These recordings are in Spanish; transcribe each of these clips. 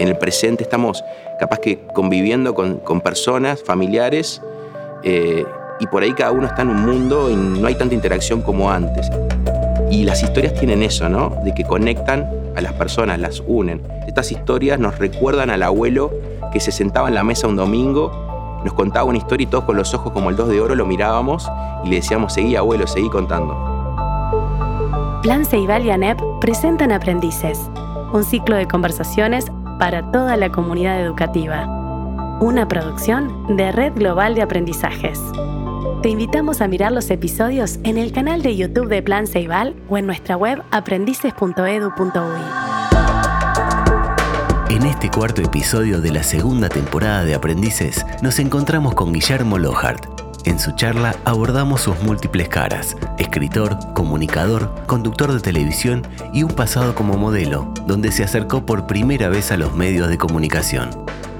en el presente, estamos capaz que conviviendo con, personas, familiares, eh, y por ahí cada uno está en un mundo y no hay tanta interacción como antes. Y las historias tienen eso, ¿no? De que conectan a las personas, las unen. Estas historias nos recuerdan al abuelo que se sentaba en la mesa un domingo, nos contaba una historia y todos con los ojos como el dos de oro lo mirábamos y le decíamos, seguí abuelo, seguí contando. Plan Ceibal y ANEP presentan Aprendices, un ciclo de conversaciones para toda la comunidad educativa. Una producción de Red Global de Aprendizajes. Te invitamos a mirar los episodios en el canal de YouTube de Plan Ceibal o en nuestra web aprendices.edu.uy. En este cuarto episodio de la segunda temporada de Aprendices, nos encontramos con Guillermo Lohart. En su charla abordamos sus múltiples caras, escritor, comunicador, conductor de televisión y un pasado como modelo, donde se acercó por primera vez a los medios de comunicación.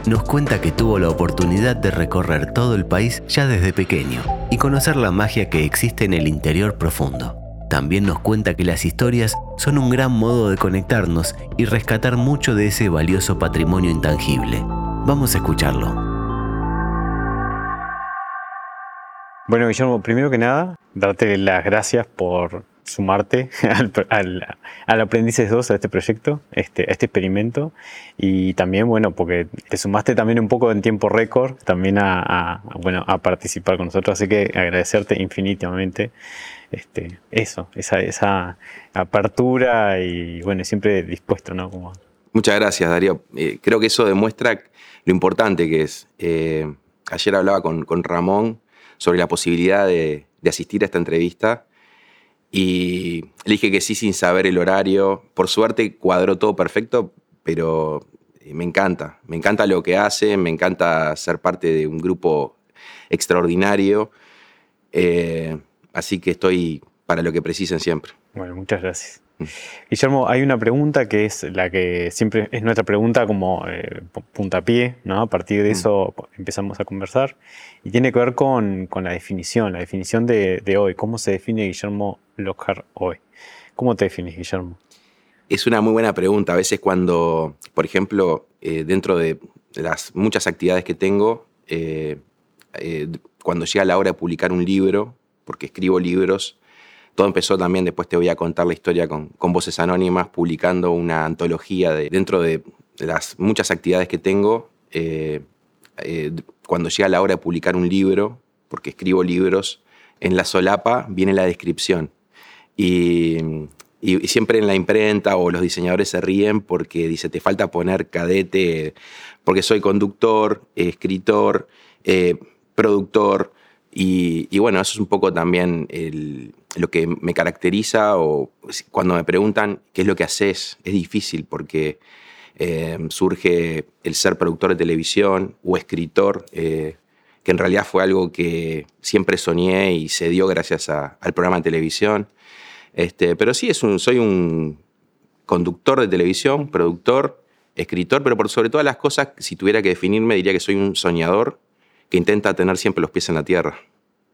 Nos cuenta que tuvo la oportunidad de recorrer todo el país ya desde pequeño y conocer la magia que existe en el interior profundo. También nos cuenta que las historias son un gran modo de conectarnos y rescatar mucho de ese valioso patrimonio intangible. Vamos a escucharlo. Bueno, Guillermo, primero que nada, darte las gracias por sumarte al, al, Aprendices 2, a este proyecto, este, a este experimento. Y también, bueno, porque te sumaste también un poco en tiempo récord también a, bueno, a participar con nosotros. Así que agradecerte infinitamente este, eso, esa, esa apertura y, bueno, siempre dispuesto, ¿no? Muchas gracias, Darío. Eh, creo que eso demuestra lo importante que es. Eh, ayer hablaba con, con Ramón sobre la posibilidad de, asistir a esta entrevista y le dije que sí sin saber el horario. Por suerte cuadró todo perfecto, pero eh, me encanta. Me encanta lo que hace, me encanta ser parte de un grupo extraordinario. Eh, así que estoy para lo que precisen siempre. Bueno, muchas gracias. Guillermo, hay una pregunta que es la que siempre es nuestra pregunta como eh, puntapié, ¿no? A partir de mm. eso empezamos a conversar y tiene que ver con, la definición, la definición de, hoy. ¿Cómo se define Guillermo Lockhart hoy? ¿Cómo te defines, Guillermo? Es una muy buena pregunta. A veces cuando, por ejemplo, eh, dentro de las muchas actividades que tengo, eh, cuando llega la hora de publicar un libro, porque escribo libros, todo empezó también, después te voy a contar la historia con, Voces Anónimas, publicando una antología de, dentro de las muchas actividades que tengo. Eh, eh, cuando llega la hora de publicar un libro, porque escribo libros, en la solapa viene la descripción. Y, siempre en la imprenta o los diseñadores se ríen porque dice, te falta poner cadete, porque soy conductor, escritor, eh, productor. Y, bueno, eso es un poco también lo que me caracteriza o cuando me preguntan qué es lo que haces, es difícil porque eh, surge el ser productor de televisión o escritor, eh, que en realidad fue algo que siempre soñé y se dio gracias al programa de televisión. Este, pero sí, es un, soy un conductor de televisión, productor, escritor, pero por sobre todas las cosas, si tuviera que definirme, diría que soy un soñador que intenta tener siempre los pies en la tierra.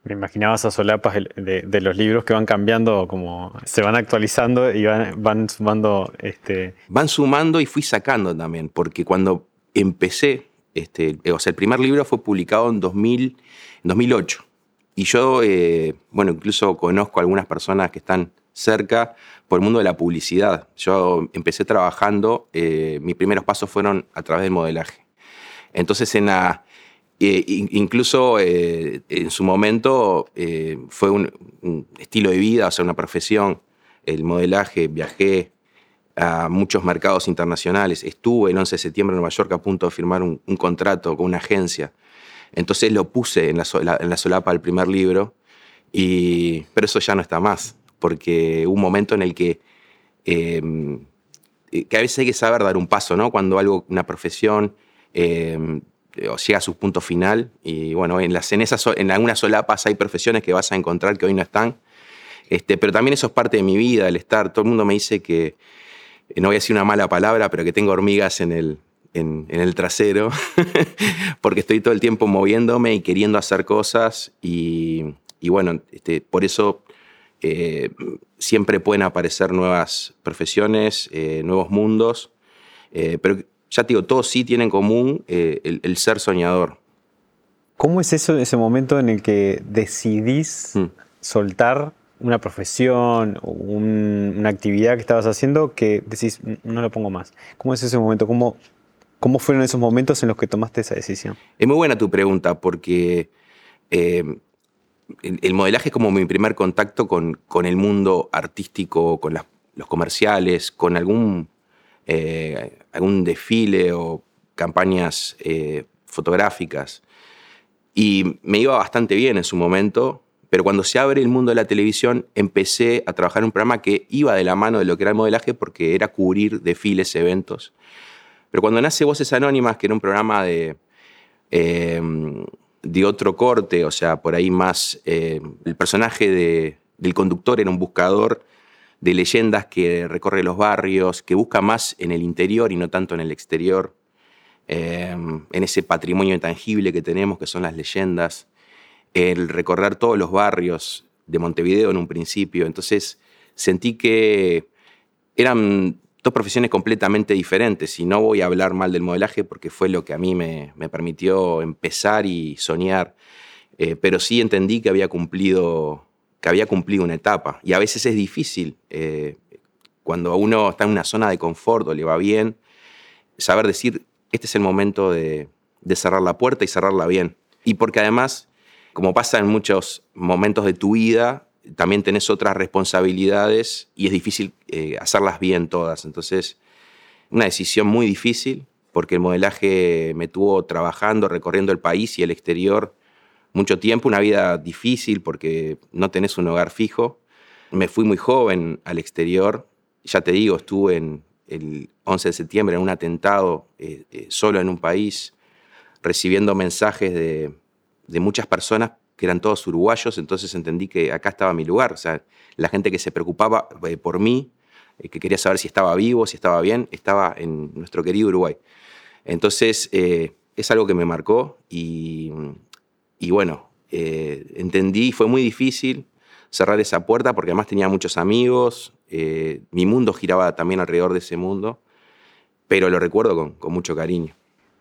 Me imaginaba esas solapas de, los libros que van cambiando, como se van actualizando y van, sumando. Este... Van sumando y fui sacando también, porque cuando empecé, este, o sea, el primer libro fue publicado en 2000, 2008. Y yo, eh, bueno, incluso conozco a algunas personas que están cerca por el mundo de la publicidad. Yo empecé trabajando, eh, mis primeros pasos fueron a través del modelaje. Entonces, en la eh, incluso eh, en su momento eh, fue un, estilo de vida, o sea, una profesión. El modelaje, viajé a muchos mercados internacionales. Estuve el 11 de septiembre en Nueva York a punto de firmar un, contrato con una agencia. Entonces lo puse en la, solapa del primer libro, pero eso ya no está más, porque un momento en el que, em, que a veces hay que saber dar un paso, ¿no? Cuando algo, una profesión em, eh, o llega a su punto final. Y bueno, en, las, en, esas, en algunas solapas hay profesiones que vas a encontrar que hoy no están. Este, pero también eso es parte de mi vida, el estar. Todo el mundo me dice que, eh, no voy a decir una mala palabra, pero que tengo hormigas en el, en, el trasero, porque estoy todo el tiempo moviéndome y queriendo hacer cosas. Y, bueno, este, por eso eh, siempre pueden aparecer nuevas profesiones, nuevos mundos. pero ya te digo, todos sí tienen en común eh, el, ser soñador. ¿Cómo es eso, ese momento en el que decidís mm. soltar una profesión o una actividad que estabas haciendo que decís, no lo pongo más? ¿Cómo es ese momento? ¿Cómo, ¿Cómo fueron esos momentos en los que tomaste esa decisión? Es muy buena tu pregunta porque eh, el, modelaje es como mi primer contacto con, con el mundo artístico, con los comerciales, con algún, eh, algún desfile o campañas eh, fotográficas. Y me iba bastante bien en su momento, pero cuando se abre el mundo de la televisión, empecé a trabajar en un programa que iba de la mano de lo que era el modelaje porque era cubrir desfiles, eventos. Pero cuando nace Voces Anónimas, que era un programa de, eh, de otro corte, o sea, por ahí más, eh, el personaje del conductor era un buscador de leyendas que recorre los barrios, que busca más en el interior y no tanto en el exterior, eh, en ese patrimonio intangible que tenemos, que son las leyendas, el recorrer todos los barrios de Montevideo en un principio. Entonces sentí que eran dos profesiones completamente diferentes y no voy a hablar mal del modelaje porque fue lo que a mí me, permitió empezar y soñar, eh, pero sí entendí que había cumplido que había cumplido una etapa y a veces es difícil eh, cuando uno está en una zona de confort o le va bien saber decir este es el momento de, cerrar la puerta y cerrarla bien y porque además como pasa en muchos momentos de tu vida también tenés otras responsabilidades y es difícil eh, hacerlas bien todas. Entonces, una decisión muy difícil porque el modelaje me tuvo trabajando, recorriendo el país y el exterior mucho tiempo, una vida difícil porque no tenés un hogar fijo. Me fui muy joven al exterior, ya te digo, estuve en el 11 de septiembre en un atentado eh, eh, solo en un país, recibiendo mensajes de, de muchas personas que eran todos uruguayos, entonces entendí que acá estaba mi lugar. O sea, la gente que se preocupaba eh, por mí, eh, que quería saber si estaba vivo, si estaba bien, estaba en nuestro querido Uruguay. Entonces, eh, es algo que me marcó y, bueno, entendí, fue muy difícil cerrar esa puerta porque además tenía muchos amigos, mi mundo giraba también alrededor de ese mundo, pero lo recuerdo con, mucho cariño.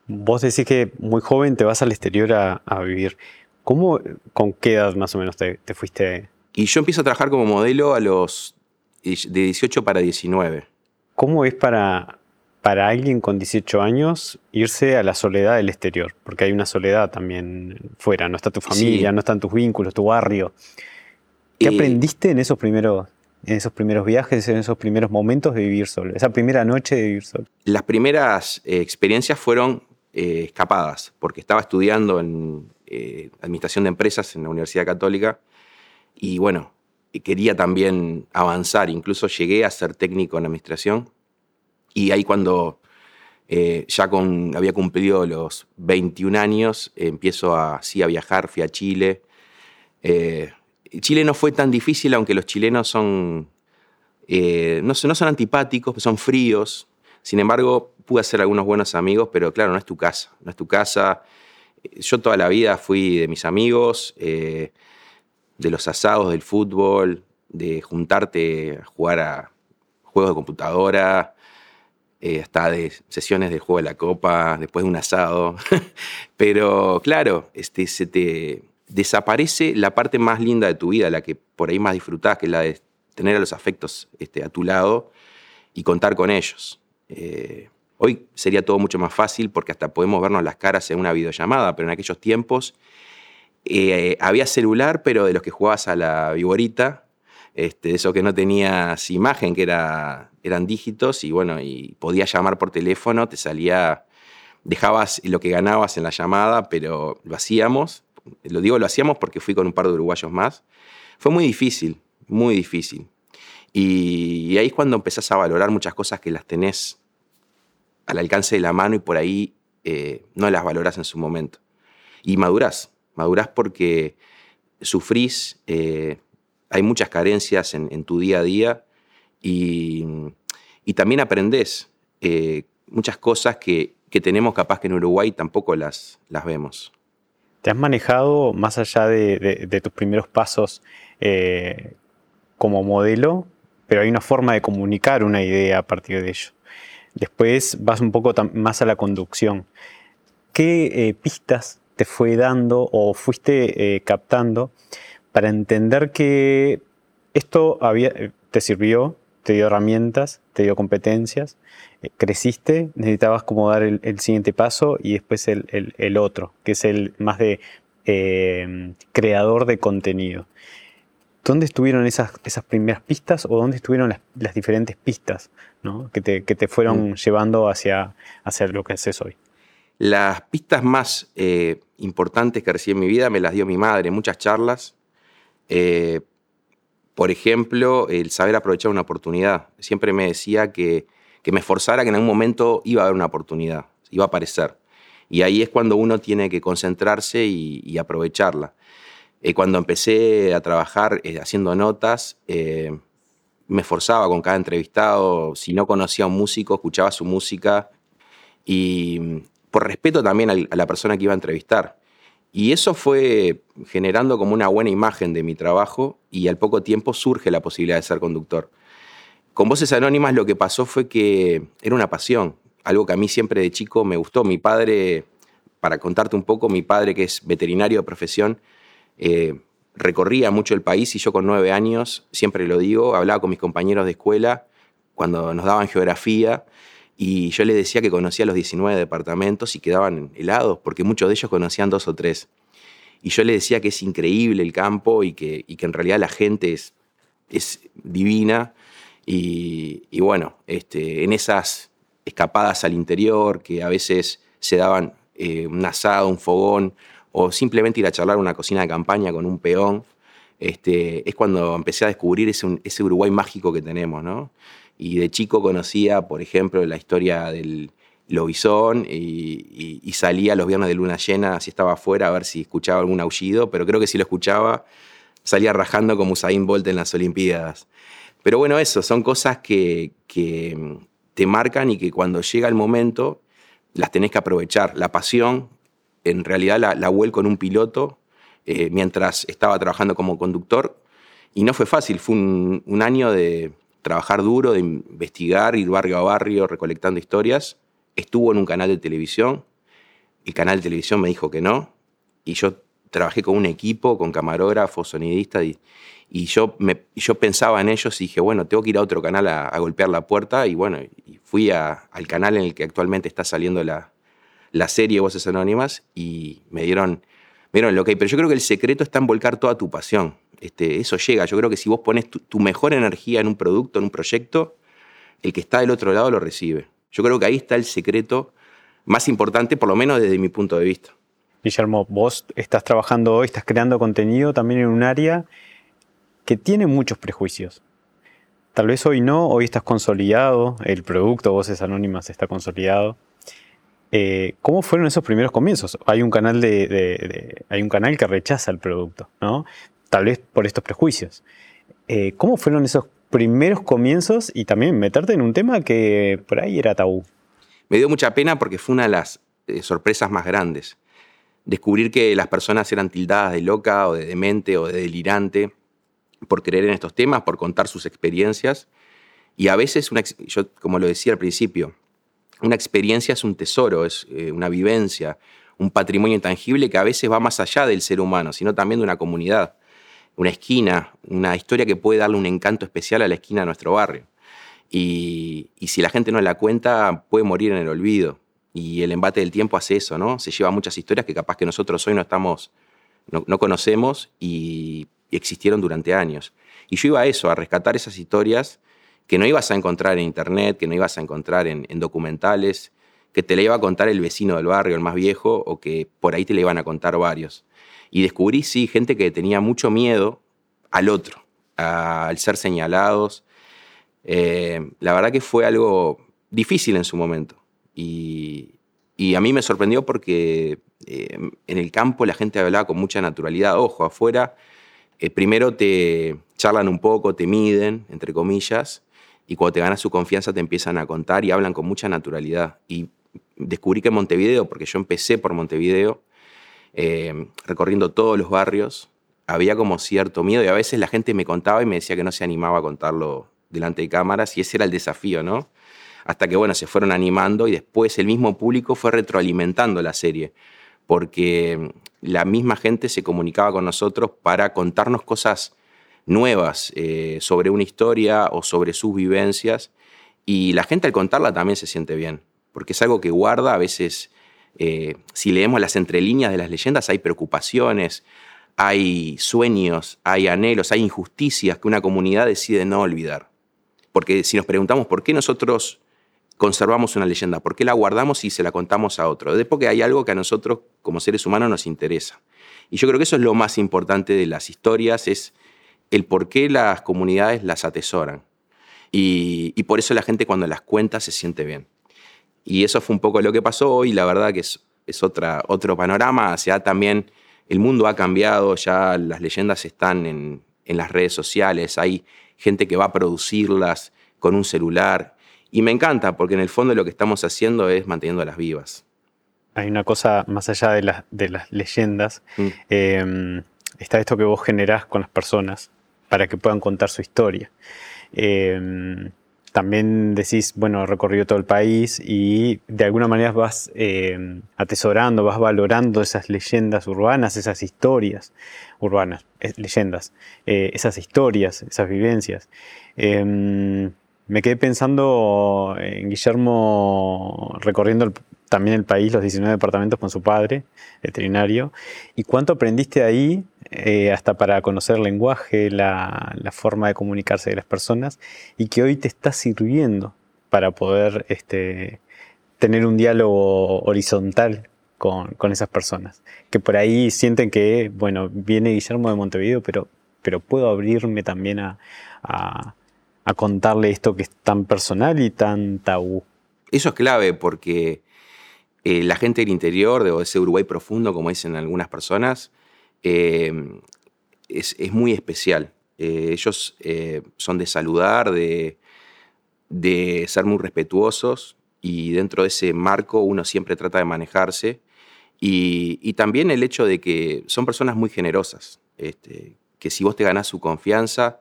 Vos decís que muy joven te vas al exterior a, a vivir. ¿Cómo, con qué edad más o menos te, fuiste? Y yo empiezo a trabajar como modelo a los de 18 para 19. ¿Cómo es para, para alguien con 18 años irse a la soledad del exterior? Porque hay una soledad también fuera, no está tu familia, no están tus vínculos, tu barrio. ¿Qué aprendiste en esos primeros en esos primeros viajes, en esos primeros momentos de vivir solo, esa primera noche de vivir solo? Las primeras eh, experiencias fueron eh, escapadas, porque estaba estudiando en, eh, administración de empresas en la Universidad Católica. Y bueno, quería también avanzar, incluso llegué a ser técnico en administración. Y ahí cuando eh, ya con, había cumplido los 21 años, empiezo a, a viajar, fui a Chile. Eh, Chile no fue tan difícil, aunque los chilenos son, no, no son antipáticos, son fríos. Sin embargo, pude hacer algunos buenos amigos, pero claro, no es tu casa. No es tu casa yo toda la vida fui de mis amigos, eh, de los asados del fútbol, de juntarte a jugar a juegos de computadora, eh, hasta de sesiones del juego de la copa, después de un asado. Pero claro, este, se te desaparece la parte más linda de tu vida, la que por ahí más disfrutás, que es la de tener a los afectos este, a tu lado y contar con ellos. Eh, Hoy sería todo mucho más fácil porque hasta podemos vernos las caras en una videollamada, pero en aquellos tiempos eh, había celular, pero de los que jugabas a la viborita, este, eso que no tenías imagen, que era, eran dígitos, y bueno, y podías llamar por teléfono, te salía, dejabas lo que ganabas en la llamada, pero lo hacíamos, lo digo lo hacíamos porque fui con un par de uruguayos más. Fue muy difícil, muy difícil. Y, ahí es cuando empezás a valorar muchas cosas que las tenés al alcance de la mano y por ahí eh, no las valoras en su momento. Y madurás, madurás porque sufrís, eh, hay muchas carencias en, tu día a día y, también aprendés eh, muchas cosas que, tenemos capaz que en Uruguay tampoco las, las vemos. ¿Te has manejado más allá de, tus primeros pasos como modelo? Pero hay una forma de comunicar una idea a partir de ello. después vas un poco más a la conducción. ¿Qué eh, pistas te fue dando o fuiste eh, captando para entender que esto eh, te sirvió, te dio herramientas, te dio competencias, creciste, necesitabas como dar el, siguiente paso y después el, otro, que es el más de creador de contenido. ¿Dónde estuvieron esas, esas primeras pistas o dónde estuvieron las, diferentes pistas que, te, fueron mm. llevando hacia, hacia lo que haces hoy? Las pistas más eh, importantes que recibí en mi vida me las dio mi madre, muchas charlas. Por ejemplo, el saber aprovechar una oportunidad. Siempre me decía que, me esforzara, que en algún momento iba a haber una oportunidad, iba a aparecer. Y ahí es cuando uno tiene que concentrarse y aprovecharla. Eh, cuando empecé a trabajar eh, haciendo notas, eh, me esforzaba con cada entrevistado. Si no conocía a un músico, escuchaba su música. Y mm, por respeto también a la persona que iba a entrevistar. Y eso fue generando como una buena imagen de mi trabajo y al poco tiempo surge la posibilidad de ser conductor. Con Voces Anónimas lo que pasó fue que era una pasión, algo que a mí siempre de chico me gustó. Mi padre, para contarte un poco, mi padre que es veterinario de profesión, eh, recorría mucho el país y yo con nueve años, siempre lo digo, hablaba con mis compañeros de escuela cuando nos daban geografía y yo les decía que conocía los 19 departamentos y quedaban helados porque muchos de ellos conocían dos o tres. Y yo les decía que es increíble el campo y que, que en realidad la gente es, es divina. Y, bueno, este, en esas escapadas al interior que a veces se daban eh, un un fogón o simplemente ir a charlar una cocina de campaña con un peón, este, es cuando empecé a descubrir ese, ese Uruguay mágico que tenemos, ¿no? Y de chico conocía, por ejemplo, la historia del lobizón y, salía los viernes de luna llena, si estaba afuera, a ver si escuchaba algún aullido, pero creo que si lo escuchaba, salía rajando como Usain Bolt en las Olimpiadas. Pero bueno, eso, son cosas que, que te marcan y que cuando llega el momento las tenés que aprovechar. La pasión, en realidad la, la vuelco en un piloto eh, mientras estaba trabajando como conductor y no fue fácil, fue un, año de trabajar duro, de investigar, ir barrio a barrio recolectando historias. Estuvo en un canal de televisión, el canal de televisión me dijo que no y yo trabajé con un equipo, con camarógrafos, sonidistas y, yo, me, yo pensaba en ellos y dije, bueno, tengo que ir a otro canal a, golpear la puerta y bueno, y fui al canal en el que actualmente está saliendo la, la serie Voces Anónimas y me dieron, me dieron hay. Pero yo creo que el secreto está en volcar toda tu pasión. Este, eso llega. Yo creo que si vos pones tu, mejor energía en un producto, en un proyecto, el que está del otro lado lo recibe. Yo creo que ahí está el secreto más importante, por lo menos desde mi punto de vista. Guillermo, vos estás trabajando hoy, estás creando contenido también en un área que tiene muchos prejuicios. Tal vez hoy no, hoy estás consolidado, el producto Voces Anónimas está consolidado. Eh, ¿Cómo fueron esos primeros comienzos? Hay un canal de, hay un canal que rechaza el producto, ¿no? Tal vez por estos prejuicios. Eh, ¿Cómo fueron esos primeros comienzos y también meterte en un tema que por ahí era tabú? Me dio mucha pena porque fue una de las eh, sorpresas más grandes. Descubrir que las personas eran tildadas de loca o de demente o de delirante por creer en estos temas, por contar sus experiencias. Y a veces, yo como lo decía al principio, una experiencia es un tesoro, es eh, una vivencia, un patrimonio intangible que a veces va más allá del ser humano, sino también de una comunidad, una esquina, una historia que puede darle un encanto especial a la esquina de nuestro barrio. Y, si la gente no la cuenta, puede morir en el olvido. Y el embate del tiempo hace eso, ¿no? Se lleva muchas historias que capaz que nosotros hoy no estamos, no, conocemos y, y existieron durante años. Y yo iba a eso, a rescatar esas historias que no ibas a encontrar en internet, que no ibas a encontrar en, documentales, que te le iba a contar el vecino del barrio, el más viejo, o que por ahí te le iban a contar varios. Y descubrí, sí, gente que tenía mucho miedo al otro, al ser señalados. Eh, la verdad que fue algo difícil en su momento. Y, a mí me sorprendió porque eh, en el campo la gente hablaba con mucha naturalidad. Ojo, afuera, eh, primero te charlan un poco, te miden, entre comillas, y cuando te ganas su confianza te empiezan a contar y hablan con mucha naturalidad. Y descubrí que en Montevideo, porque yo empecé por Montevideo, eh, recorriendo todos los barrios, había como cierto miedo y a veces la gente me contaba y me decía que no se animaba a contarlo delante de cámaras y ese era el desafío, ¿no? hasta que, bueno, se fueron animando y después el mismo público fue retroalimentando la serie, porque la misma gente se comunicaba con nosotros para contarnos cosas nuevas eh, sobre una historia o sobre sus vivencias, y la gente al contarla también se siente bien, porque es algo que guarda a veces... Eh, si leemos las entrelíneas de las leyendas, hay preocupaciones, hay sueños, hay anhelos, hay injusticias que una comunidad decide no olvidar. Porque si nos preguntamos por qué nosotros conservamos una leyenda, por qué la guardamos y se la contamos a otro, es porque hay algo que a nosotros como seres humanos nos interesa. Y yo creo que eso es lo más importante de las historias, es el por qué las comunidades las atesoran. Y, por eso la gente cuando las cuenta se siente bien. Y eso fue un poco lo que pasó hoy, la verdad que es, es otra, otro panorama, se también el mundo ha cambiado, ya las leyendas están en, las redes sociales, hay gente que va a producirlas con un celular. Y me encanta, porque en el fondo lo que estamos haciendo es manteniéndolas vivas. Hay una cosa más allá de, las leyendas. Mm. Em, está esto que vos generás con las personas para que puedan contar su historia. Em, también decís, bueno, he recorrido todo el país y de alguna manera vas eh, atesorando, vas valorando esas leyendas urbanas, esas historias urbanas, leyendas, eh, esas historias, esas vivencias. Em, me quedé pensando en Guillermo recorriendo también el país, los 19 departamentos con su padre, veterinario. ¿Y cuánto aprendiste ahí eh, hasta para conocer el lenguaje, la, forma de comunicarse de las personas y que hoy te está sirviendo para poder este, tener un diálogo horizontal con, esas personas? Que por ahí sienten que, bueno, viene Guillermo de Montevideo, pero, pero puedo abrirme también a, a contarle esto que es tan personal y tan tabú. Eso es clave porque eh, la gente del interior, de ese Uruguay profundo, como dicen algunas personas, eh, es, muy especial. Eh, ellos son de saludar, de, ser muy respetuosos y dentro de ese marco uno siempre trata de manejarse. Y, también el hecho de que son personas muy generosas, este, que si vos te ganás su confianza,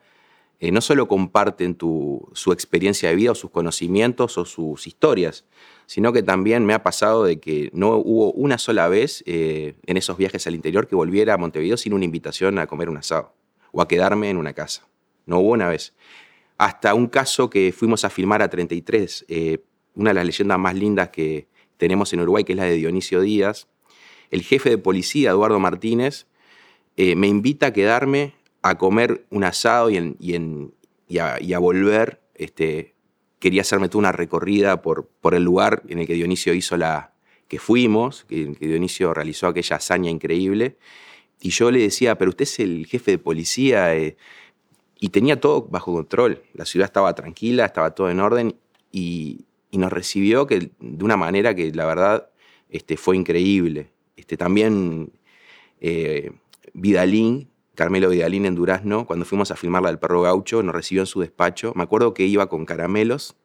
no solo comparten su experiencia de vida o sus conocimientos o sus historias, sino que también me ha pasado de que no hubo una sola vez eh, en esos viajes al interior que volviera a Montevideo sin una invitación a comer un asado o a quedarme en una casa. No hubo una vez. Hasta un caso que fuimos a filmar a 33, eh, una de las leyendas más lindas que tenemos en Uruguay, que es la de Dionisio Díaz. El jefe de policía, Eduardo Martínez, eh, me invita a quedarme a comer un asado y, a, volver este, quería hacerme toda una recorrida por, el lugar en el que Dionisio hizo la que fuimos, que, que Dionisio realizó aquella hazaña increíble. Y yo le decía, pero usted es el jefe de policía. Eh", y tenía todo bajo control. La ciudad estaba tranquila, estaba todo en orden y, nos recibió que, de una manera que la verdad este, fue increíble. Este, también eh, Vidalín, Carmelo Vidalín en Durazno, cuando fuimos a filmarla del perro gaucho, nos recibió en su despacho. Me acuerdo que iba con caramelos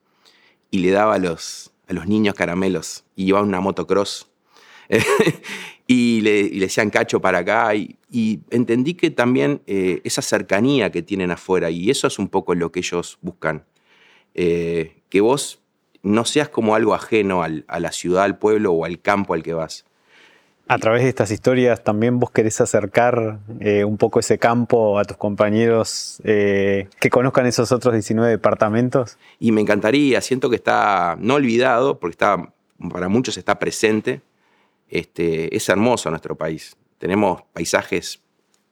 y le daba a los, a los niños caramelos y llevaba una motocross. y, le, decían cacho para acá y, entendí que también eh, esa cercanía que tienen afuera y eso es un poco lo que ellos buscan. Eh, que vos no seas como algo ajeno a la ciudad, al pueblo o al campo al que vas a través de estas historias también vos querés acercar eh, un poco ese campo a tus compañeros eh, que conozcan esos otros 19 departamentos. Y me encantaría, siento que está no olvidado, porque está, para muchos está presente. Este, es hermoso nuestro país. Tenemos paisajes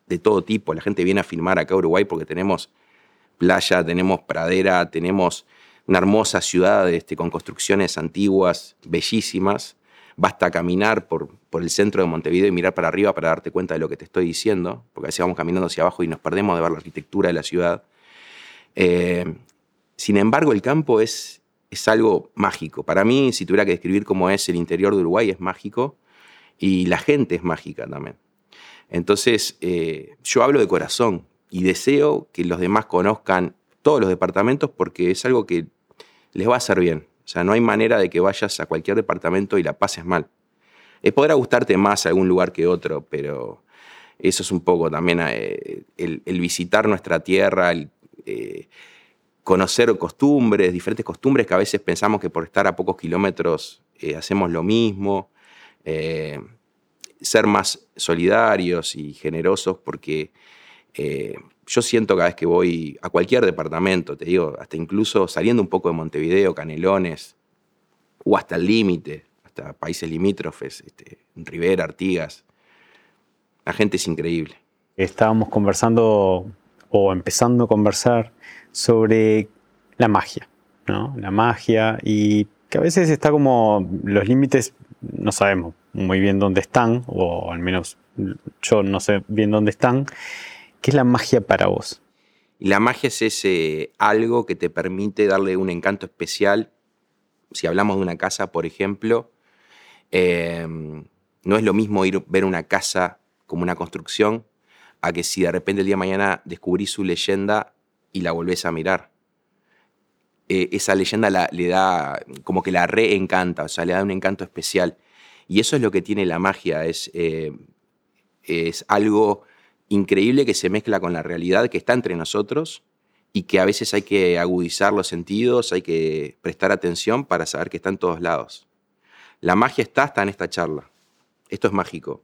de todo tipo. La gente viene a filmar acá a Uruguay porque tenemos playa, tenemos pradera, tenemos una hermosa ciudad este, con construcciones antiguas, bellísimas basta caminar por, el centro de Montevideo y mirar para arriba para darte cuenta de lo que te estoy diciendo, porque a veces vamos caminando hacia abajo y nos perdemos de ver la arquitectura de la ciudad. Eh, sin embargo, el campo es, es algo mágico. Para mí, si tuviera que describir cómo es el interior de Uruguay, es mágico y la gente es mágica también. Entonces, eh, yo hablo de corazón y deseo que los demás conozcan todos los departamentos porque es algo que les va a hacer bien. O sea, no hay manera de que vayas a cualquier departamento y la pases mal. Eh, podrá gustarte más algún lugar que otro, pero eso es un poco también eh, el, visitar nuestra tierra, eh, conocer costumbres, diferentes costumbres que a veces pensamos que por estar a pocos kilómetros eh, hacemos lo mismo, ser más solidarios y generosos porque yo siento cada vez que voy a cualquier departamento, te digo, hasta incluso saliendo un poco de Montevideo, Canelones, o hasta el límite, hasta países limítrofes, este, Rivera, Artigas, la gente es increíble. Estábamos conversando o empezando a conversar sobre la magia, ¿no? La magia y que a veces está como los límites no sabemos muy bien dónde están, o al menos yo no sé bien dónde están. ¿Qué es la magia para vos? la magia es ese algo que te permite darle un encanto especial. Si hablamos de una casa, por ejemplo, em, no es lo mismo ir ver una casa como una construcción a que si de repente el día de mañana descubrís su leyenda y la volvés a mirar. Eh, esa leyenda le da, como que la reencanta, o sea, le da un encanto especial. Y eso es lo que tiene la magia, es, eh, es algo increíble que se mezcla con la realidad que está entre nosotros y que a veces hay que agudizar los sentidos, hay que prestar atención para saber que está en todos lados. La magia está hasta en esta charla. Esto es mágico.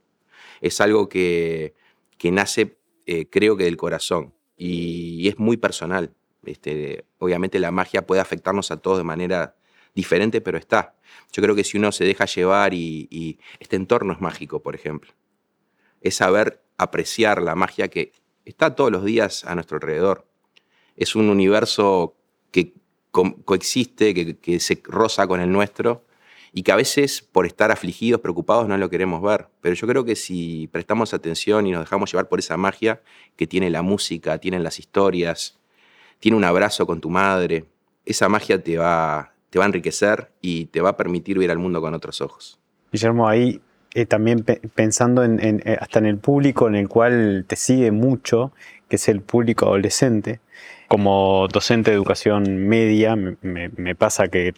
Es algo que, que nace, eh, creo que del corazón y es muy personal. Este, obviamente la magia puede afectarnos a todos de manera diferente, pero está. Yo creo que si uno se deja llevar y, este entorno es mágico, por ejemplo, es saber apreciar la magia que está todos los días a nuestro alrededor. Es un universo que coexiste, que, que se roza con el nuestro y que a veces por estar afligidos, preocupados, no lo queremos ver. Pero yo creo que si prestamos atención y nos dejamos llevar por esa magia que tiene la música, tienen las historias, tiene un abrazo con tu madre, esa magia te va, te va a enriquecer y te va a permitir ver al mundo con otros ojos. Guillermo, ahí eh, también pensando en, eh, hasta en el público en el cual te sigue mucho, que es el público adolescente, como docente de educación media, me, pasa que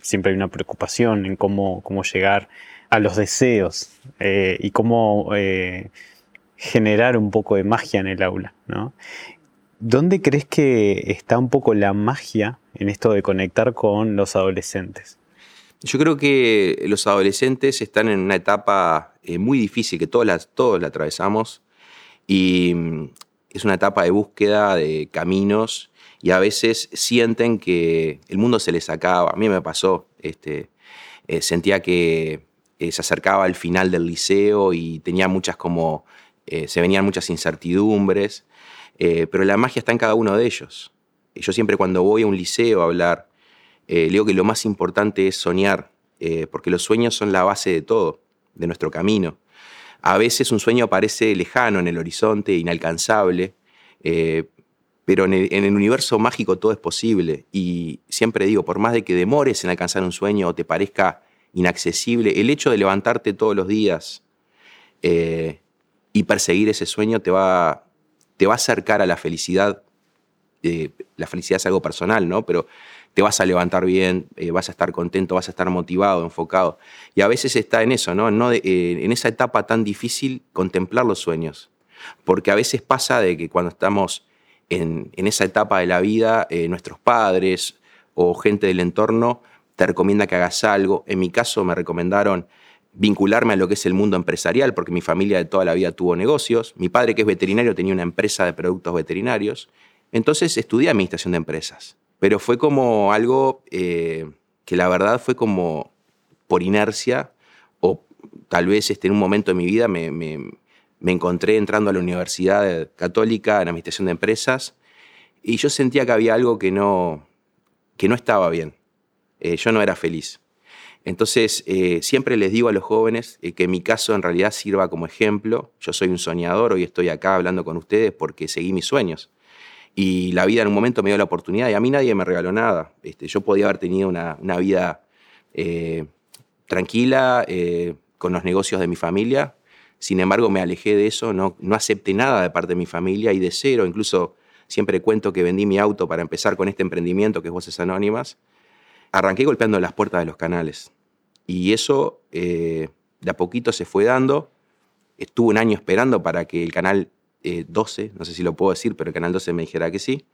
siempre hay una preocupación en cómo, cómo llegar a los deseos eh, y cómo eh, generar un poco de magia en el aula. ¿Dónde crees que está un poco la magia en esto de conectar con los adolescentes? Yo creo que los adolescentes están en una etapa eh, muy difícil, que todos todos la atravesamos, y es una etapa de búsqueda de caminos y a veces sienten que el mundo se les acaba. A mí me pasó, este, eh, sentía que eh, se acercaba al final del liceo y tenía muchas como, eh, se venían muchas incertidumbres, pero la magia está en cada uno de ellos. Yo siempre cuando voy a un liceo a hablar, le digo que lo más importante es soñar, porque los sueños son la base de todo, de nuestro camino. A veces un sueño parece lejano en el horizonte, inalcanzable, eh, pero en el, universo mágico todo es posible. Y siempre digo, por más de que demores en alcanzar un sueño o te parezca inaccesible, el hecho de levantarte todos los días eh, y perseguir ese sueño te va, te va a acercar a la felicidad. Eh, la felicidad es algo personal, ¿no? Pero te vas a levantar bien, eh, vas a estar contento, vas a estar motivado, enfocado. Y a veces está en eso, ¿no? Eh, en esa etapa tan difícil, contemplar los sueños. Porque a veces pasa de que cuando estamos en, esa etapa de la vida, eh, nuestros padres o gente del entorno te recomienda que hagas algo. En mi caso me recomendaron vincularme a lo que es el mundo empresarial, porque mi familia de toda la vida tuvo negocios. Mi padre, que es veterinario, tenía una empresa de productos veterinarios. Entonces estudié administración de empresas. Pero fue como algo eh, que la verdad fue como por inercia o tal vez este, en un momento de mi vida me, encontré entrando a la Universidad Católica en Administración de Empresas y yo sentía que había algo que no, que no estaba bien. Eh, yo no era feliz. Entonces, eh, siempre les digo a los jóvenes que mi caso en realidad sirva como ejemplo. Yo soy un soñador, hoy estoy acá hablando con ustedes porque seguí mis sueños. Y la vida en un momento me dio la oportunidad y a mí nadie me regaló nada. Este, yo podía haber tenido una, vida eh, tranquila eh, con los negocios de mi familia. Sin embargo, me alejé de eso, no, no acepté nada de parte de mi familia y de cero. Incluso siempre cuento que vendí mi auto para empezar con este emprendimiento que es Voces Anónimas. Arranqué golpeando las puertas de los canales. Y eso eh, de a poquito se fue dando. Estuve un año esperando para que el canal 12, eh, no sé si lo puedo decir, pero el Canal 12 me dijera que sí.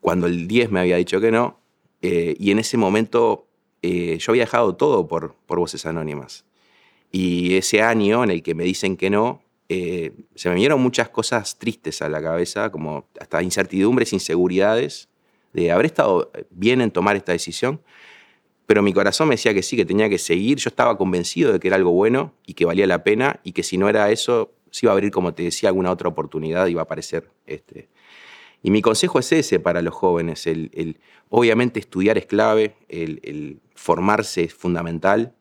cuando el 10 me había dicho que no, eh, y en ese momento eh, yo había dejado todo por, por Voces Anónimas. Y ese año en el que me dicen que no, eh, se me vinieron muchas cosas tristes a la cabeza, como hasta incertidumbres, inseguridades, de haber estado bien en tomar esta decisión, pero mi corazón me decía que sí, que tenía que seguir, yo estaba convencido de que era algo bueno y que valía la pena y que si no era eso, se iba a abrir, como te decía, alguna otra oportunidad, iba a aparecer. Este. Y mi consejo es ese para los jóvenes, el, obviamente estudiar es clave, el, formarse es fundamental.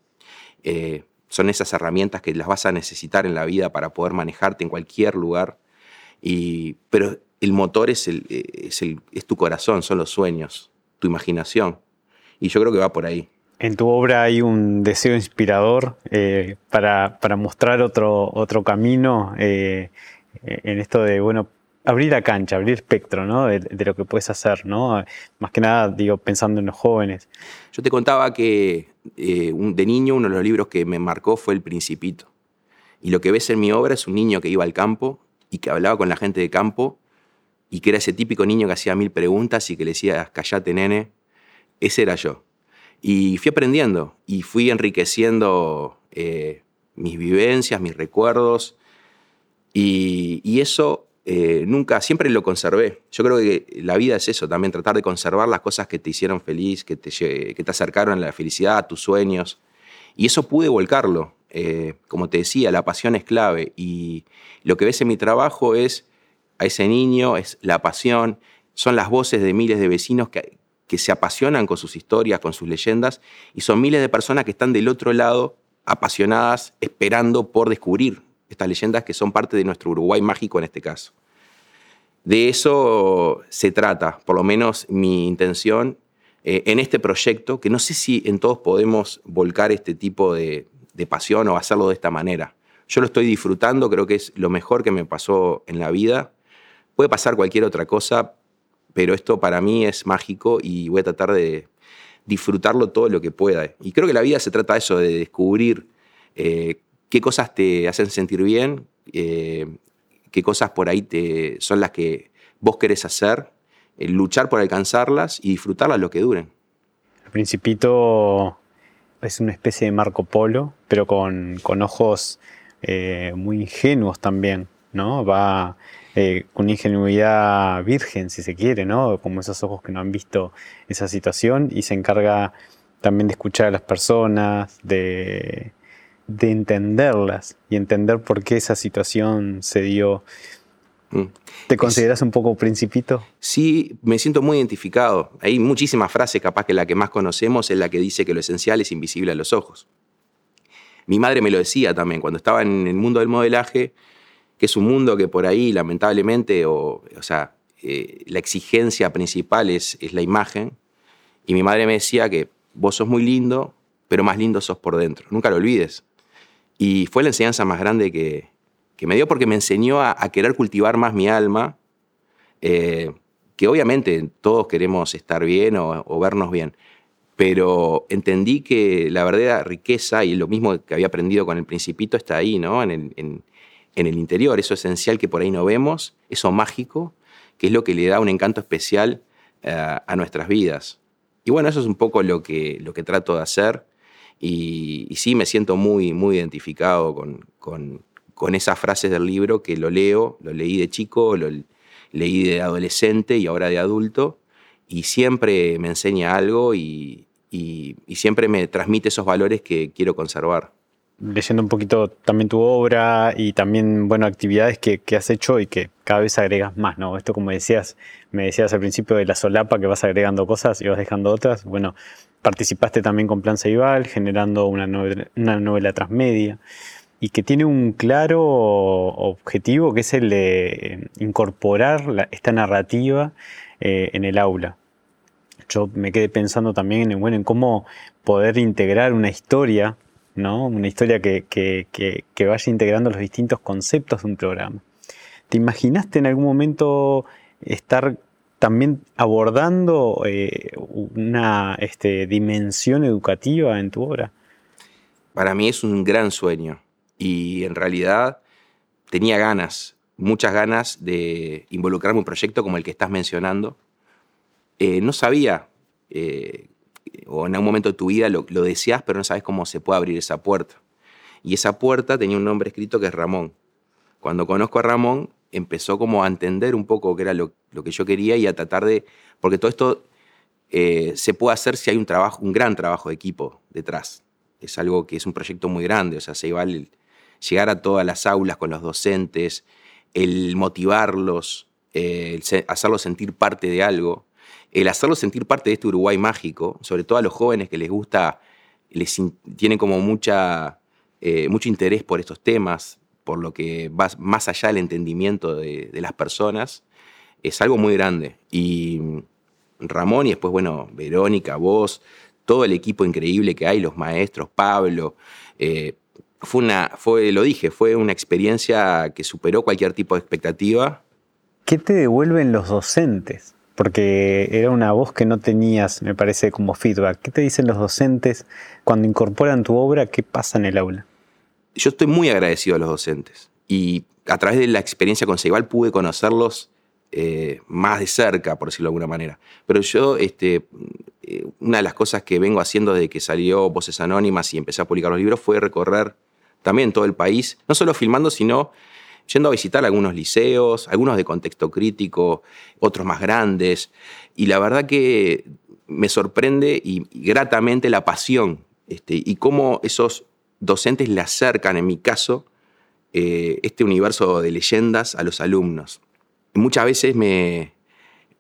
Eh, son esas herramientas que las vas a necesitar en la vida para poder manejarte en cualquier lugar. Y, pero el motor es, el, es, el, es tu corazón, son los sueños, tu imaginación. Y yo creo que va por ahí. En tu obra hay un deseo inspirador eh, para, para, mostrar otro, otro camino eh, en esto de, bueno, abrir la cancha, abrir espectro, ¿no? De, lo que puedes hacer, ¿no? Más que nada, digo, pensando en los jóvenes. Yo te contaba que eh, de niño uno de los libros que me marcó fue El Principito. Y lo que ves en mi obra es un niño que iba al campo y que hablaba con la gente de campo y que era ese típico niño que hacía mil preguntas y que le decía, callate nene. Ese era yo. Y fui aprendiendo y fui enriqueciendo eh, mis vivencias, mis recuerdos. Y, eso eh, nunca, siempre lo conservé. Yo creo que la vida es eso, también tratar de conservar las cosas que te hicieron feliz, que te, que te acercaron a la felicidad, a tus sueños. Y eso pude volcarlo. Eh, como te decía, la pasión es clave. Y lo que ves en mi trabajo es a ese niño, es la pasión, son las voces de miles de vecinos que, que se apasionan con sus historias, con sus leyendas, y son miles de personas que están del otro lado apasionadas, esperando por descubrir estas leyendas que son parte de nuestro Uruguay mágico en este caso. De eso se trata, por lo menos mi intención eh, en este proyecto, que no sé si en todos podemos volcar este tipo de, pasión o hacerlo de esta manera. Yo lo estoy disfrutando, creo que es lo mejor que me pasó en la vida. Puede pasar cualquier otra cosa, pero esto para mí es mágico y voy a tratar de disfrutarlo todo lo que pueda. Y creo que la vida se trata de eso, de descubrir eh, qué cosas te hacen sentir bien, eh, qué cosas por ahí son las que vos querés hacer, luchar por alcanzarlas y disfrutarlas lo que duren. El Principito es una especie de Marco Polo, pero con, ojos eh, muy ingenuos también, ¿no? Va eh, con ingenuidad virgen, si se quiere, ¿no? Como esos ojos que no han visto esa situación y se encarga también de escuchar a las personas, de, de entenderlas y entender por qué esa situación se dio. Mm. ¿Te consideras un poco principito? Sí, me siento muy identificado. Hay muchísimas frases, capaz que la que más conocemos es la que dice que lo esencial es invisible a los ojos. Mi madre me lo decía también cuando estaba en el mundo del modelaje, que es un mundo que por ahí, lamentablemente, o, o sea, eh, la exigencia principal es, es la imagen. Y mi madre me decía que vos sos muy lindo, pero más lindo sos por dentro. Nunca lo olvides. Y fue la enseñanza más grande que, me dio porque me enseñó a, querer cultivar más mi alma, eh, que obviamente todos queremos estar bien o, vernos bien, pero entendí que la verdadera riqueza y lo mismo que había aprendido con el principito está ahí, ¿no? En el interior, eso esencial que por ahí no vemos, eso mágico, que es lo que le da un encanto especial eh, a nuestras vidas. Y bueno, eso es un poco lo que, lo que trato de hacer y, sí me siento muy, muy identificado con, con, esas frases del libro que lo leo, lo leí de chico, lo leí de adolescente y ahora de adulto, y siempre me enseña algo y, siempre me transmite esos valores que quiero conservar leyendo un poquito también tu obra y también, bueno, actividades que, que, has hecho y que cada vez agregas más, ¿no? Esto como decías, me decías al principio de la solapa que vas agregando cosas y vas dejando otras. Bueno, participaste también con Plan Ceibal, generando una novela, una novela transmedia y que tiene un claro objetivo que es el de incorporar esta narrativa eh, en el aula. Yo me quedé pensando también en, bueno, en cómo poder integrar una historia, una historia que, que vaya integrando los distintos conceptos de un programa. ¿Te imaginaste en algún momento estar también abordando eh, una este, dimensión educativa en tu obra? Para mí es un gran sueño y en realidad tenía ganas, muchas ganas de involucrarme en un proyecto como el que estás mencionando, eh, no sabía, eh, o en algún momento de tu vida lo, lo deseas, pero no sabes cómo se puede abrir esa puerta. Y esa puerta tenía un nombre escrito que es Ramón. Cuando conozco a Ramón, empezó como a entender un poco qué era lo, que yo quería y a tratar de, porque todo esto eh, se puede hacer si hay un trabajo, un gran trabajo de equipo detrás. Es algo que es un proyecto muy grande, o sea, se iba a llegar a todas las aulas con los docentes, el motivarlos, el hacerlos sentir parte de algo, el hacerlos sentir parte de este Uruguay mágico, sobre todo a los jóvenes que les gusta, les tienen como mucha, eh, mucho interés por estos temas, por lo que va más allá del entendimiento de, las personas, es algo muy grande. Y Ramón y después, bueno, Verónica, vos, todo el equipo increíble que hay, los maestros, Pablo. Eh, fue una, fue, lo dije, fue una experiencia que superó cualquier tipo de expectativa. ¿Qué te devuelven los docentes? Porque era una voz que no tenías, me parece, como feedback. ¿Qué te dicen los docentes cuando incorporan tu obra? ¿Qué pasa en el aula? Yo estoy muy agradecido a los docentes y a través de la experiencia con Ceibal pude conocerlos eh, más de cerca, por decirlo de alguna manera. Pero yo, este, eh, una de las cosas que vengo haciendo desde que salió Voces Anónimas y empecé a publicar los libros fue recorrer también todo el país, no solo filmando, sino yendo a visitar algunos liceos, algunos de contexto crítico, otros más grandes. Y la verdad que me sorprende y, gratamente la pasión este, y cómo esos docentes le acercan, en mi caso, eh, este universo de leyendas a los alumnos muchas veces me,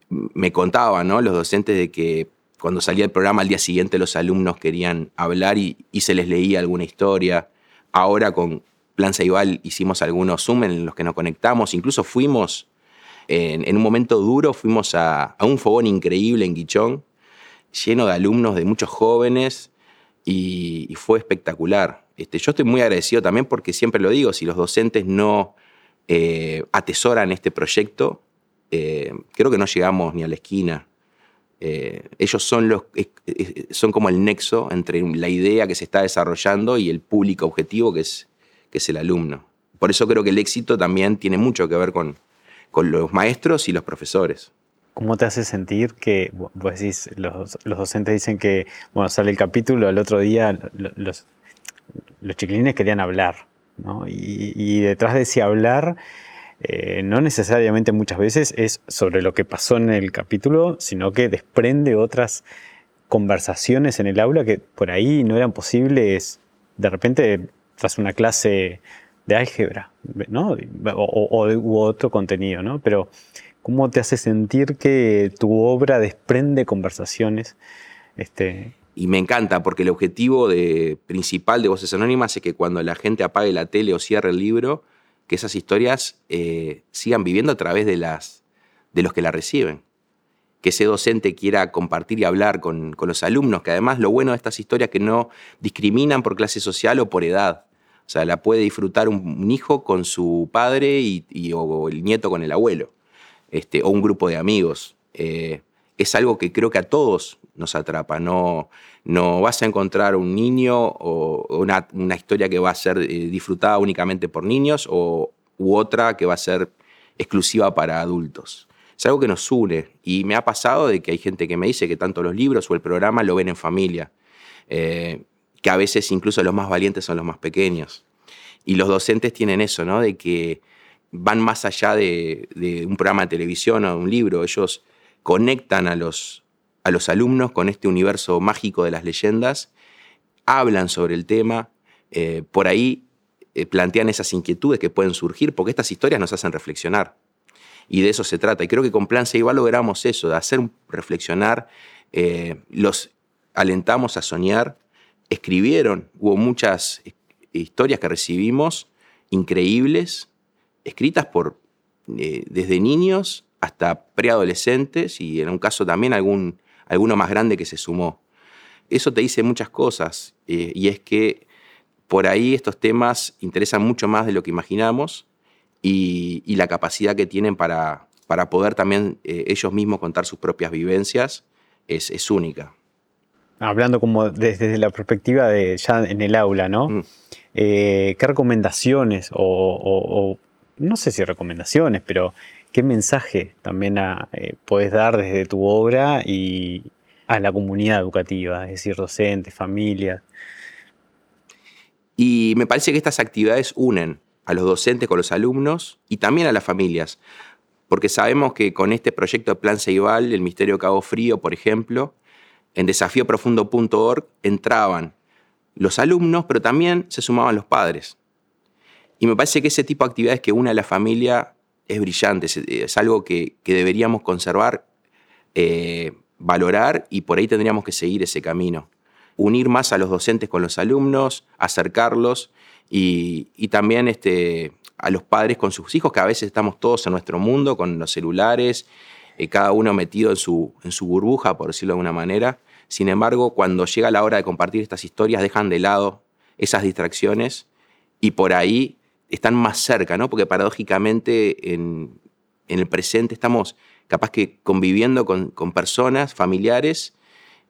me contaban los docentes de que cuando salía el programa al día siguiente los alumnos querían hablar y, se les leía alguna historia. Ahora con Plan Ceibal hicimos algunos Zoom en los que nos conectamos, incluso fuimos, en, un momento duro, fuimos a, un fogón increíble en Guichón, lleno de alumnos, de muchos jóvenes, y, fue espectacular. Este, yo estoy muy agradecido también porque siempre lo digo, si los docentes no eh, atesoran este proyecto, eh, creo que no llegamos ni a la esquina. Eh, ellos son, los, son como el nexo entre la idea que se está desarrollando y el público objetivo que es, que es el alumno. Por eso creo que el éxito también tiene mucho que ver con, con los maestros y los profesores. ¿Cómo te hace sentir que, vos decís, los, los, docentes dicen que, bueno, sale el capítulo, el otro día los, los chiquilines querían hablar, y, detrás de ese hablar, eh, no necesariamente muchas veces es sobre lo que pasó en el capítulo, sino que desprende otras conversaciones en el aula que por ahí no eran posibles de repente tras una clase de álgebra, ¿no? O, u otro contenido, ¿no? Pero ¿cómo te hace sentir que tu obra desprende conversaciones este, y me encanta porque el objetivo principal de Voces Anónimas es que cuando la gente apague la tele o cierre el libro, que esas historias eh, sigan viviendo a través de, las, de los que la reciben. Que ese docente quiera compartir y hablar con, los alumnos, que además lo bueno de estas historias es que no discriminan por clase social o por edad. O sea, la puede disfrutar un, hijo con su padre y, o el nieto con el abuelo, este, o un grupo de amigos. Eh, es algo que creo que a todos nos atrapa. No, no vas a encontrar un niño o una, historia que va a ser eh, disfrutada únicamente por niños o, u otra que va a ser exclusiva para adultos. Es algo que nos une y me ha pasado de que hay gente que me dice que tanto los libros o el programa lo ven en familia, eh, que a veces incluso los más valientes son los más pequeños. Y los docentes tienen eso, ¿no? De que van más allá de, un programa de televisión o de un libro. Ellos conectan a los, a los alumnos con este universo mágico de las leyendas, hablan sobre el tema, eh, por ahí eh, plantean esas inquietudes que pueden surgir, porque estas historias nos hacen reflexionar. Y de eso se trata. Y creo que con Plan igual logramos eso, de hacer reflexionar, eh, los alentamos a soñar, escribieron, hubo muchas historias que recibimos increíbles, escritas por desde niños hasta preadolescentes y en un caso también algún, alguno más grande que se sumó. Eso te dice muchas cosas eh, y es que por ahí estos temas interesan mucho más de lo que imaginamos y, la capacidad que tienen para, para poder también eh, ellos mismos contar sus propias vivencias es, única. Hablando como desde la perspectiva de ya en el aula, ¿no? Mm. Eh, ¿Qué recomendaciones o, no sé si recomendaciones, pero ¿Qué mensaje también eh, puedes dar desde tu obra y a la comunidad educativa, es decir, docentes, familias? Y me parece que estas actividades unen a los docentes con los alumnos y también a las familias, porque sabemos que con este proyecto de Plan Ceibal, el Misterio Cabo Frío, por ejemplo, en desafíoprofundo.org entraban los alumnos, pero también se sumaban los padres. Y me parece que ese tipo de actividades que une a la familia es brillante, es, algo que, deberíamos conservar, eh, valorar y por ahí tendríamos que seguir ese camino. Unir más a los docentes con los alumnos, acercarlos y, también este, a los padres con sus hijos, que a veces estamos todos en nuestro mundo con los celulares, eh, cada uno metido en su, en su burbuja, por decirlo de alguna manera. Sin embargo, cuando llega la hora de compartir estas historias, dejan de lado esas distracciones y por ahí están más cerca, ¿no? Porque paradójicamente en, el presente estamos capaz que conviviendo con, personas, familiares,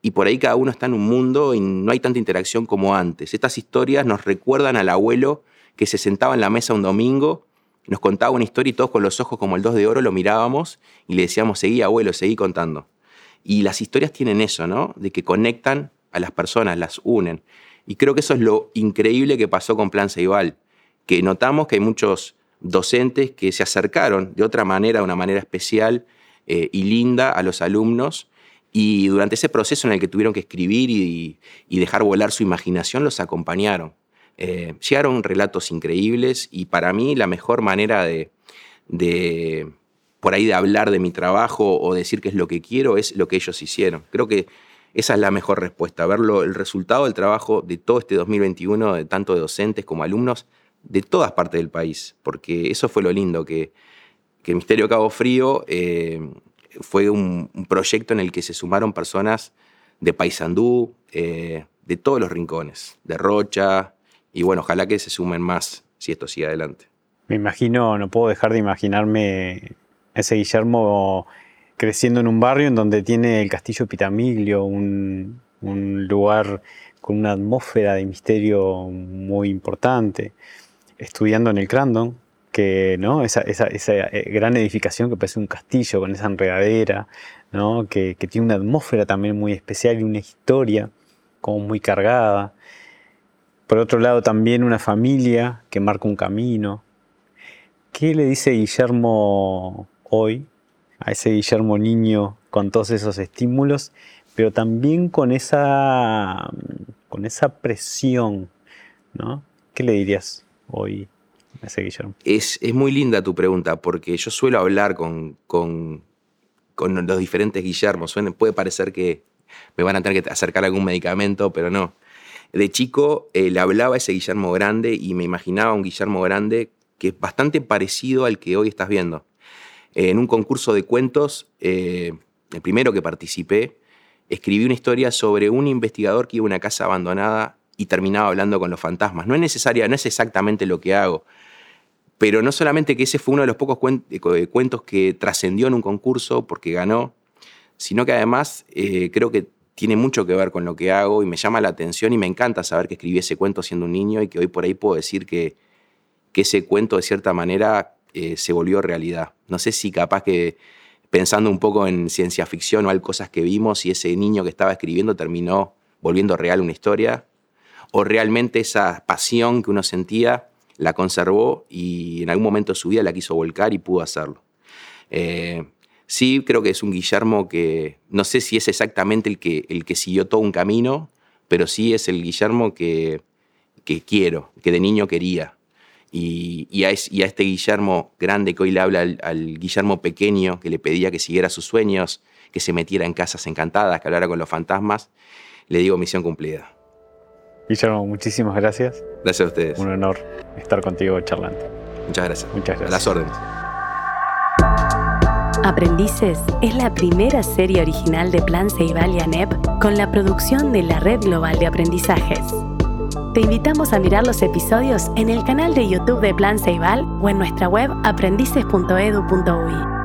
y por ahí cada uno está en un mundo y no hay tanta interacción como antes. Estas historias nos recuerdan al abuelo que se sentaba en la mesa un domingo, nos contaba una historia y todos con los ojos como el dos de oro lo mirábamos y le decíamos, seguí abuelo, seguí contando. Y las historias tienen eso, ¿no? De que conectan a las personas, las unen. Y creo que eso es lo increíble que pasó con Plan Ceibal que notamos que hay muchos docentes que se acercaron de otra manera, de una manera especial eh, y linda a los alumnos y durante ese proceso en el que tuvieron que escribir y, dejar volar su imaginación, los acompañaron. Eh, llegaron relatos increíbles y para mí la mejor manera de, de, por ahí de hablar de mi trabajo o decir qué es lo que quiero es lo que ellos hicieron. Creo que esa es la mejor respuesta, verlo, el resultado del trabajo de todo este 2021, de tanto de docentes como alumnos, de todas partes del país, porque eso fue lo lindo, que, que Misterio Cabo Frío eh, fue un, proyecto en el que se sumaron personas de Paysandú, eh, de todos los rincones, de Rocha, y bueno, ojalá que se sumen más si esto sigue adelante. Me imagino, no puedo dejar de imaginarme ese Guillermo creciendo en un barrio en donde tiene el castillo Pitamiglio, un, un lugar con una atmósfera de misterio muy importante estudiando en el Crandon, que ¿no? esa, esa, eh, gran edificación que parece un castillo con esa enredadera, ¿no? que, tiene una atmósfera también muy especial y una historia como muy cargada. Por otro lado también una familia que marca un camino. ¿Qué le dice Guillermo hoy a ese Guillermo niño con todos esos estímulos, pero también con esa, con esa presión? ¿no? ¿Qué le dirías? hoy ese Guillermo? Es, es muy linda tu pregunta, porque yo suelo hablar con, con, con los diferentes Guillermos. puede parecer que me van a tener que acercar algún medicamento, pero no. De chico eh, le hablaba a ese Guillermo grande y me imaginaba un Guillermo grande que es bastante parecido al que hoy estás viendo. En un concurso de cuentos, eh, el primero que participé, escribí una historia sobre un investigador que iba a una casa abandonada y terminaba hablando con los fantasmas. No es necesaria, no es exactamente lo que hago, pero no solamente que ese fue uno de los pocos eh, cuentos que trascendió en un concurso porque ganó, sino que además eh, creo que tiene mucho que ver con lo que hago y me llama la atención y me encanta saber que escribí ese cuento siendo un niño y que hoy por ahí puedo decir que, que ese cuento de cierta manera eh, se volvió realidad. No sé si capaz que pensando un poco en ciencia ficción o algo cosas que vimos y ese niño que estaba escribiendo terminó volviendo real una historia o realmente esa pasión que uno sentía la conservó y en algún momento de su vida la quiso volcar y pudo hacerlo. Eh, sí, creo que es un Guillermo que no sé si es exactamente el que, el que siguió todo un camino, pero sí es el Guillermo que, que quiero, que de niño quería. Y, a, este Guillermo grande que hoy le habla al, Guillermo pequeño que le pedía que siguiera sus sueños, que se metiera en casas encantadas, que hablara con los fantasmas, le digo misión cumplida. Guillermo, muchísimas gracias. Gracias a ustedes. Un honor estar contigo charlando. Muchas gracias. Muchas gracias. A las órdenes. Aprendices es la primera serie original de Plan Ceibal y ANEP con la producción de la Red Global de Aprendizajes. Te invitamos a mirar los episodios en el canal de YouTube de Plan Ceibal o en nuestra web aprendices.edu.ui.